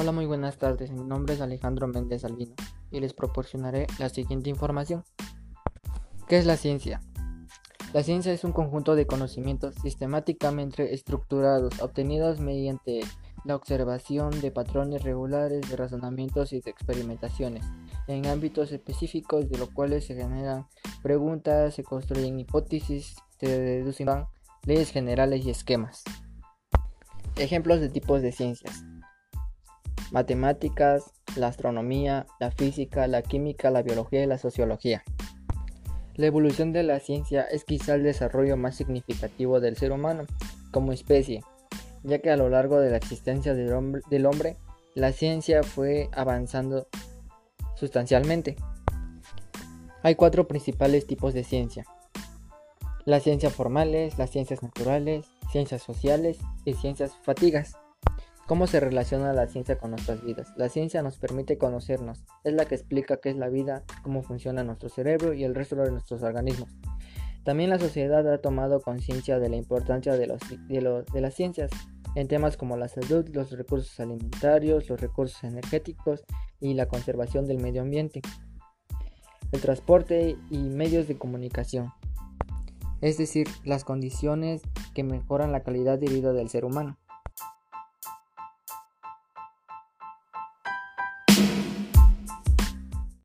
Hola, muy buenas tardes. Mi nombre es Alejandro Méndez Albino y les proporcionaré la siguiente información. ¿Qué es la ciencia? La ciencia es un conjunto de conocimientos sistemáticamente estructurados obtenidos mediante la observación de patrones regulares de razonamientos y de experimentaciones en ámbitos específicos de los cuales se generan preguntas, se construyen hipótesis, se deducen leyes generales y esquemas. Ejemplos de tipos de ciencias matemáticas, la astronomía, la física, la química, la biología y la sociología. La evolución de la ciencia es quizá el desarrollo más significativo del ser humano como especie, ya que a lo largo de la existencia del hombre, la ciencia fue avanzando sustancialmente. Hay cuatro principales tipos de ciencia. Las ciencias formales, las ciencias naturales, ciencias sociales y ciencias fatigas. ¿Cómo se relaciona la ciencia con nuestras vidas? La ciencia nos permite conocernos, es la que explica qué es la vida, cómo funciona nuestro cerebro y el resto de nuestros organismos. También la sociedad ha tomado conciencia de la importancia de, de, las ciencias en temas como la salud, los recursos alimentarios, los recursos energéticos y la conservación del medio ambiente, el transporte y medios de comunicación, es decir, las condiciones que mejoran la calidad de vida del ser humano.